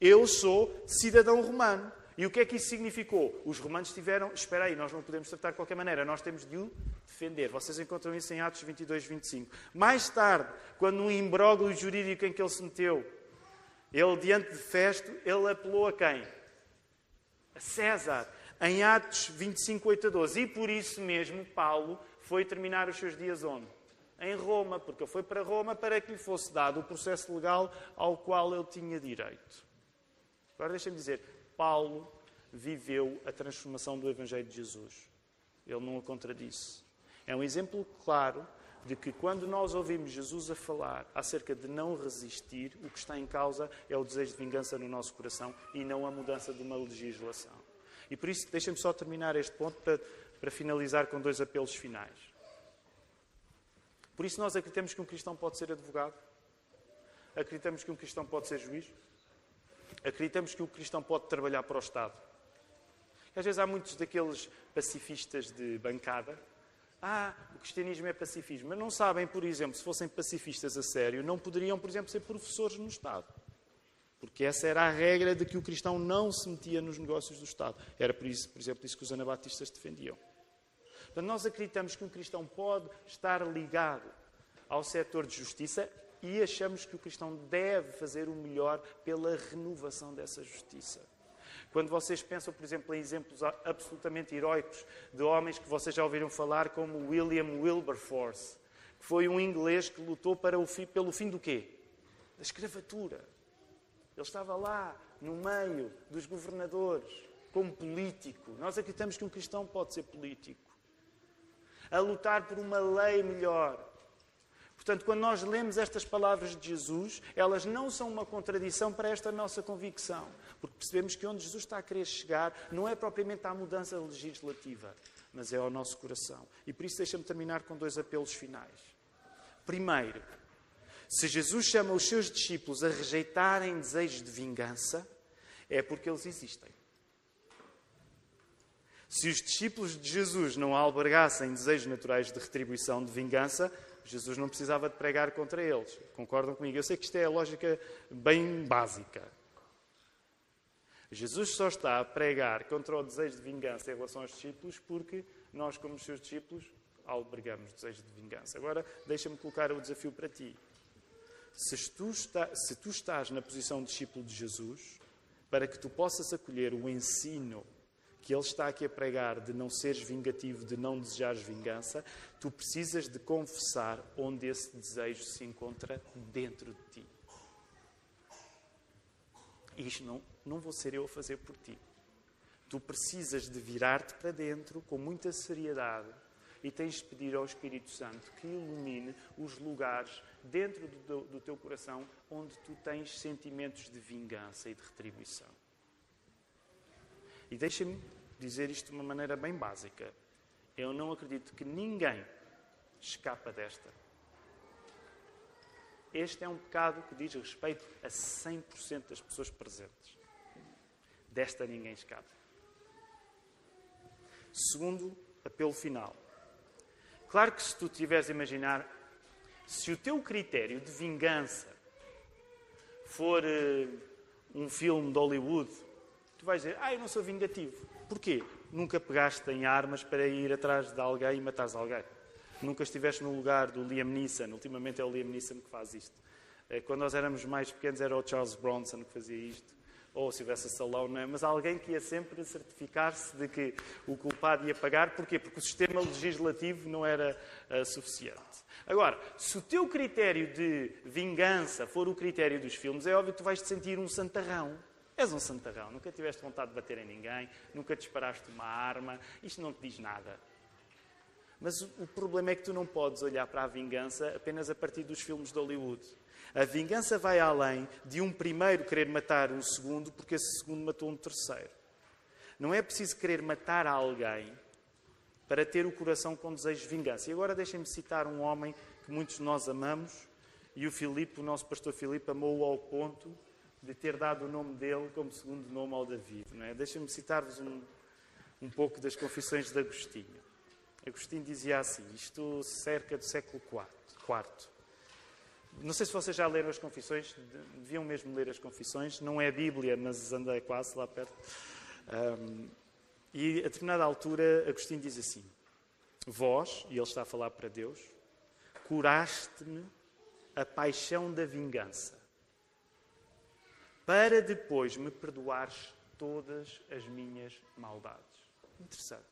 eu sou cidadão romano. E o que é que isso significou? Os romanos tiveram, espera aí, nós não podemos tratar de qualquer maneira, nós temos de o defender. Vocês encontram isso em Atos 22, 25. Mais tarde, quando um imbróglio jurídico em que ele se meteu, ele diante de Festo, ele apelou a quem? A César em Atos 25, 8 a 12. E por isso mesmo Paulo foi terminar os seus dias onde? Em Roma, porque foi para Roma para que lhe fosse dado o processo legal ao qual ele tinha direito. Agora deixem-me dizer, Paulo viveu a transformação do Evangelho de Jesus. Ele não o contradisse. É um exemplo claro de que quando nós ouvimos Jesus a falar acerca de não resistir, o que está em causa é o desejo de vingança no nosso coração e não a mudança de uma legislação. E por isso, deixem-me só terminar este ponto para, para finalizar com dois apelos finais. Por isso, nós acreditamos que um cristão pode ser advogado, acreditamos que um cristão pode ser juiz, acreditamos que um cristão pode trabalhar para o Estado. E às vezes há muitos daqueles pacifistas de bancada. Ah, o cristianismo é pacifismo. Mas não sabem, por exemplo, se fossem pacifistas a sério, não poderiam, por exemplo, ser professores no Estado. Porque essa era a regra de que o cristão não se metia nos negócios do Estado. Era, por, isso, por exemplo, isso que os anabatistas defendiam. Portanto, nós acreditamos que um cristão pode estar ligado ao setor de justiça e achamos que o cristão deve fazer o melhor pela renovação dessa justiça. Quando vocês pensam, por exemplo, em exemplos absolutamente heróicos de homens que vocês já ouviram falar, como William Wilberforce, que foi um inglês que lutou para o fim, pelo fim do quê? Da escravatura. Ele estava lá, no meio dos governadores, como político. Nós acreditamos que um cristão pode ser político. A lutar por uma lei melhor. Portanto, quando nós lemos estas palavras de Jesus, elas não são uma contradição para esta nossa convicção. Porque percebemos que onde Jesus está a querer chegar não é propriamente à mudança legislativa, mas é ao nosso coração. E por isso deixa-me terminar com dois apelos finais. Primeiro, se Jesus chama os seus discípulos a rejeitarem desejos de vingança, é porque eles existem. Se os discípulos de Jesus não albergassem desejos naturais de retribuição, de vingança, Jesus não precisava de pregar contra eles. Concordam comigo? Eu sei que isto é a lógica bem básica. Jesus só está a pregar contra o desejo de vingança em relação aos discípulos porque nós, como seus discípulos, albergamos desejo de vingança. Agora, deixa-me colocar o desafio para ti se tu, está, se tu estás na posição de discípulo de Jesus, para que tu possas acolher o ensino que ele está aqui a pregar de não seres vingativo, de não desejares vingança, tu precisas de confessar onde esse desejo se encontra dentro de ti. Isto não, não vou ser eu a fazer por ti. Tu precisas de virar-te para dentro com muita seriedade e tens de pedir ao Espírito Santo que ilumine os lugares dentro do, do teu coração onde tu tens sentimentos de vingança e de retribuição. E deixa-me dizer isto de uma maneira bem básica. Eu não acredito que ninguém escapa desta. Este é um pecado que diz respeito a 100% das pessoas presentes. Desta ninguém escapa. Segundo apelo final. Claro que se tu tiveres a imaginar se o teu critério de vingança for uh, um filme de Hollywood, tu vais dizer, ah, eu não sou vingativo. Porquê? Nunca pegaste em armas para ir atrás de alguém e matares alguém. nunca estiveste no lugar do Liam Neeson, ultimamente é o Liam Neeson que faz isto. Eh, quando nós éramos mais pequenos era o Charles Bronson que fazia isto, ou tivesse salão, não é? mas alguém que ia sempre certificar-se de que o culpado ia pagar. Porquê? Porque o sistema legislativo não era uh, suficiente. Agora, se o teu critério de vingança for o critério dos filmes, é óbvio que tu vais te sentir um santarrão. És um santarrão, nunca tiveste vontade de bater em ninguém, nunca disparaste uma arma, isto não te diz nada. Mas o problema é que tu não podes olhar para a vingança apenas a partir dos filmes de Hollywood. A vingança vai além de um primeiro querer matar um segundo porque esse segundo matou um terceiro. Não é preciso querer matar alguém para ter o coração com desejo de vingança. E agora deixem-me citar um homem que muitos de nós amamos e o Filipe, o nosso pastor Filipe, amou-o ao ponto de ter dado o nome dele como segundo nome ao David. É? Deixem-me citar-vos um, um pouco das confissões de Agostinho. Agostinho dizia assim, isto cerca do século IV. Não sei se vocês já leram as confissões, deviam mesmo ler as confissões. Não é a Bíblia, mas andei quase lá perto. Um, e a determinada altura, Agostinho diz assim: Vós, e ele está a falar para Deus, curaste-me a paixão da vingança, para depois me perdoares todas as minhas maldades. Interessante.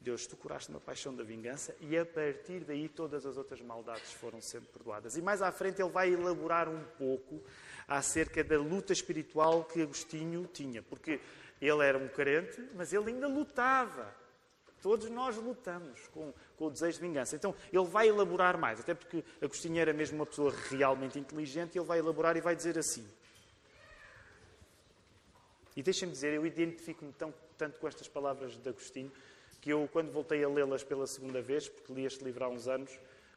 Deus, tu curaste uma paixão da vingança e a partir daí todas as outras maldades foram sendo perdoadas. E mais à frente ele vai elaborar um pouco acerca da luta espiritual que Agostinho tinha, porque ele era um crente, mas ele ainda lutava. Todos nós lutamos com, com, o desejo de vingança. Então, ele vai elaborar mais, até porque Agostinho era mesmo uma pessoa realmente inteligente, ele vai elaborar e vai dizer assim. E deixem-me dizer, eu identifico-me tanto com estas palavras de Agostinho, que eu, quando voltei a lê-las pela segunda vez, porque li este livro há uns anos,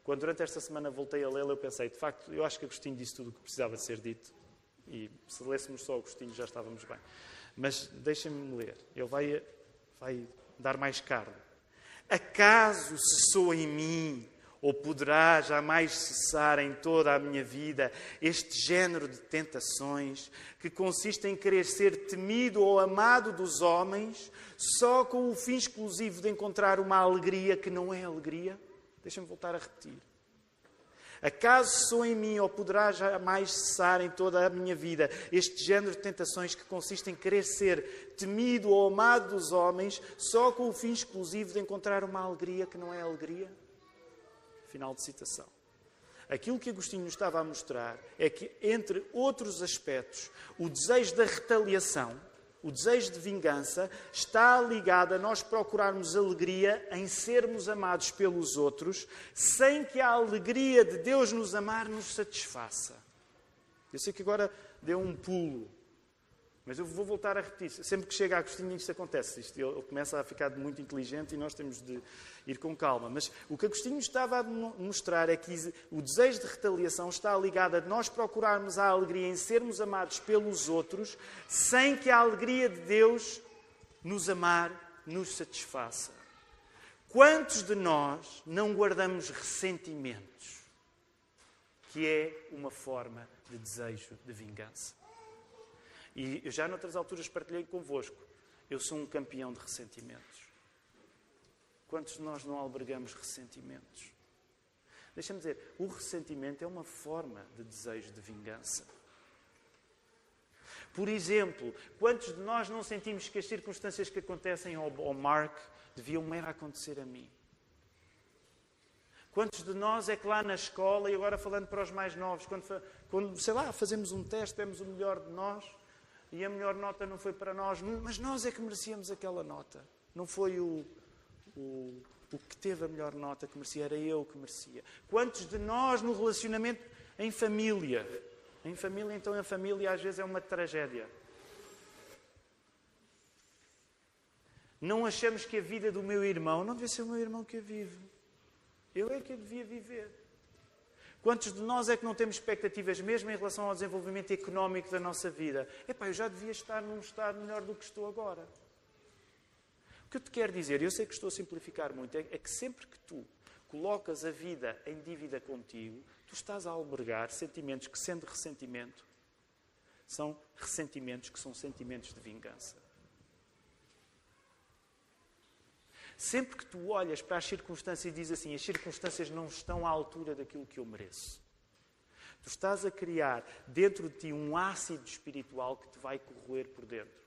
quando durante esta semana voltei a lê-la, eu pensei, de facto, eu acho que Agostinho disse tudo o que precisava ser dito. E se lêssemos só Agostinho já estávamos bem. Mas deixem-me ler. Ele vai, vai dar mais carne. Acaso cessou em mim, ou poderá jamais cessar em toda a minha vida, este género de tentações que consiste em querer ser temido ou amado dos homens só com o fim exclusivo de encontrar uma alegria que não é alegria? Deixa-me voltar a repetir. Acaso sou em mim ou poderá jamais cessar em toda a minha vida este género de tentações que consiste em querer ser temido ou amado dos homens só com o fim exclusivo de encontrar uma alegria que não é alegria? Final de citação. Aquilo que Agostinho estava a mostrar é que, entre outros aspectos, o desejo da retaliação o desejo de vingança está ligado a nós procurarmos alegria em sermos amados pelos outros, sem que a alegria de Deus nos amar nos satisfaça. Eu sei que agora deu um pulo mas eu vou voltar a repetir. Sempre que chega a Agostinho, isto acontece. Isto, ele começa a ficar muito inteligente e nós temos de ir com calma. Mas o que Agostinho estava a mostrar é que o desejo de retaliação está ligado a nós procurarmos a alegria em sermos amados pelos outros, sem que a alegria de Deus nos amar nos satisfaça. Quantos de nós não guardamos ressentimentos, que é uma forma de desejo de vingança? E eu já noutras alturas partilhei convosco. Eu sou um campeão de ressentimentos. Quantos de nós não albergamos ressentimentos? Deixa-me dizer, o ressentimento é uma forma de desejo de vingança. Por exemplo, quantos de nós não sentimos que as circunstâncias que acontecem ao, ao Mark deviam era acontecer a mim? Quantos de nós é que lá na escola, e agora falando para os mais novos, quando, quando sei lá, fazemos um teste, temos o melhor de nós, e a melhor nota não foi para nós, mas nós é que merecíamos aquela nota. Não foi o, o, o que teve a melhor nota que merecia, era eu que merecia. Quantos de nós no relacionamento em família? Em família, então, a família às vezes é uma tragédia. Não achamos que a vida do meu irmão não devia ser o meu irmão que a vive. Eu é que a devia viver. Quantos de nós é que não temos expectativas mesmo em relação ao desenvolvimento económico da nossa vida? Epá, eu já devia estar num estado melhor do que estou agora. O que eu te quero dizer, eu sei que estou a simplificar muito, é, é que sempre que tu colocas a vida em dívida contigo, tu estás a albergar sentimentos que, sendo ressentimento, são ressentimentos que são sentimentos de vingança. Sempre que tu olhas para as circunstâncias e dizes assim: as circunstâncias não estão à altura daquilo que eu mereço. Tu estás a criar dentro de ti um ácido espiritual que te vai corroer por dentro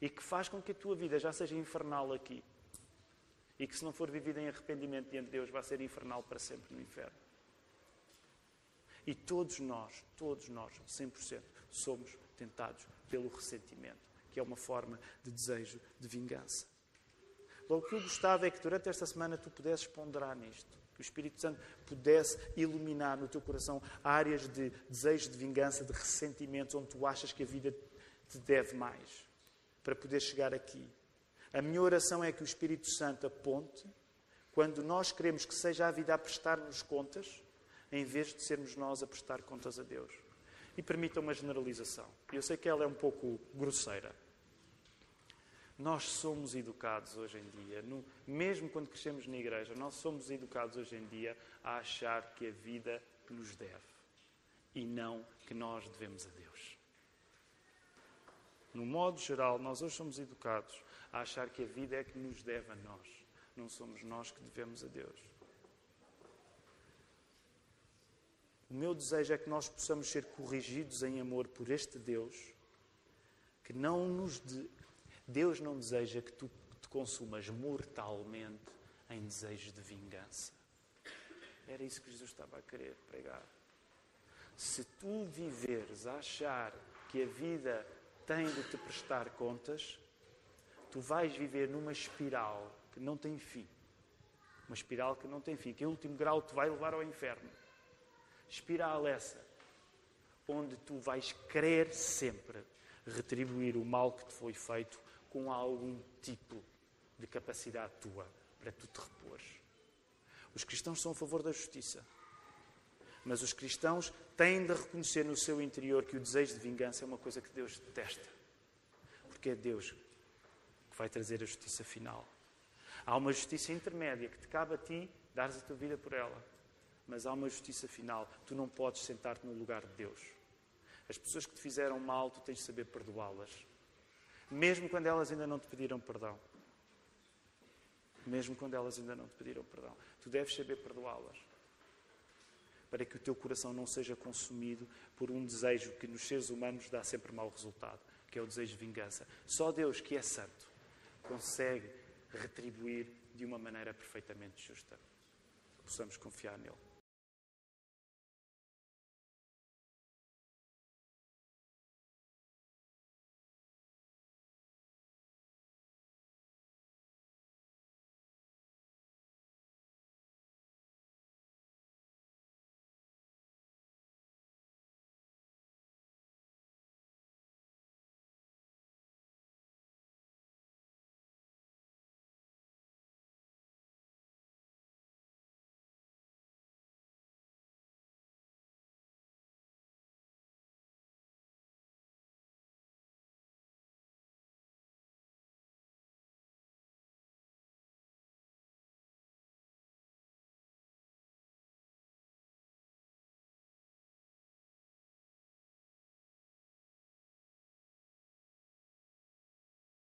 e que faz com que a tua vida já seja infernal aqui e que, se não for vivida em arrependimento diante de Deus, vai ser infernal para sempre no inferno. E todos nós, todos nós, 100%, somos tentados pelo ressentimento, que é uma forma de desejo de vingança. Logo, o que eu gostava é que durante esta semana tu pudesses ponderar nisto. Que o Espírito Santo pudesse iluminar no teu coração áreas de desejo de vingança, de ressentimentos, onde tu achas que a vida te deve mais, para poder chegar aqui. A minha oração é que o Espírito Santo aponte, quando nós queremos que seja a vida a prestar-nos contas, em vez de sermos nós a prestar contas a Deus. E permita uma generalização. Eu sei que ela é um pouco grosseira. Nós somos educados hoje em dia, no, mesmo quando crescemos na igreja, nós somos educados hoje em dia a achar que a vida nos deve e não que nós devemos a Deus. No modo geral, nós hoje somos educados a achar que a vida é que nos deve a nós, não somos nós que devemos a Deus. O meu desejo é que nós possamos ser corrigidos em amor por este Deus, que não nos de... Deus não deseja que tu te consumas mortalmente em desejo de vingança. Era isso que Jesus estava a querer pregar. Se tu viveres a achar que a vida tem de te prestar contas, tu vais viver numa espiral que não tem fim. Uma espiral que não tem fim, que em último grau te vai levar ao inferno. Espiral essa, onde tu vais querer sempre retribuir o mal que te foi feito com algum tipo de capacidade tua para tu te repores. Os cristãos são a favor da justiça. Mas os cristãos têm de reconhecer no seu interior que o desejo de vingança é uma coisa que Deus detesta. Porque é Deus que vai trazer a justiça final. Há uma justiça intermédia que te cabe a ti dares a tua vida por ela mas há uma justiça final. Tu não podes sentar-te no lugar de Deus. As pessoas que te fizeram mal, tu tens de saber perdoá-las. Mesmo quando elas ainda não te pediram perdão. Mesmo quando elas ainda não te pediram perdão. Tu deves saber perdoá-las. Para que o teu coração não seja consumido por um desejo que nos seres humanos dá sempre mau resultado, que é o desejo de vingança. Só Deus, que é santo, consegue retribuir de uma maneira perfeitamente justa. Possamos confiar nele.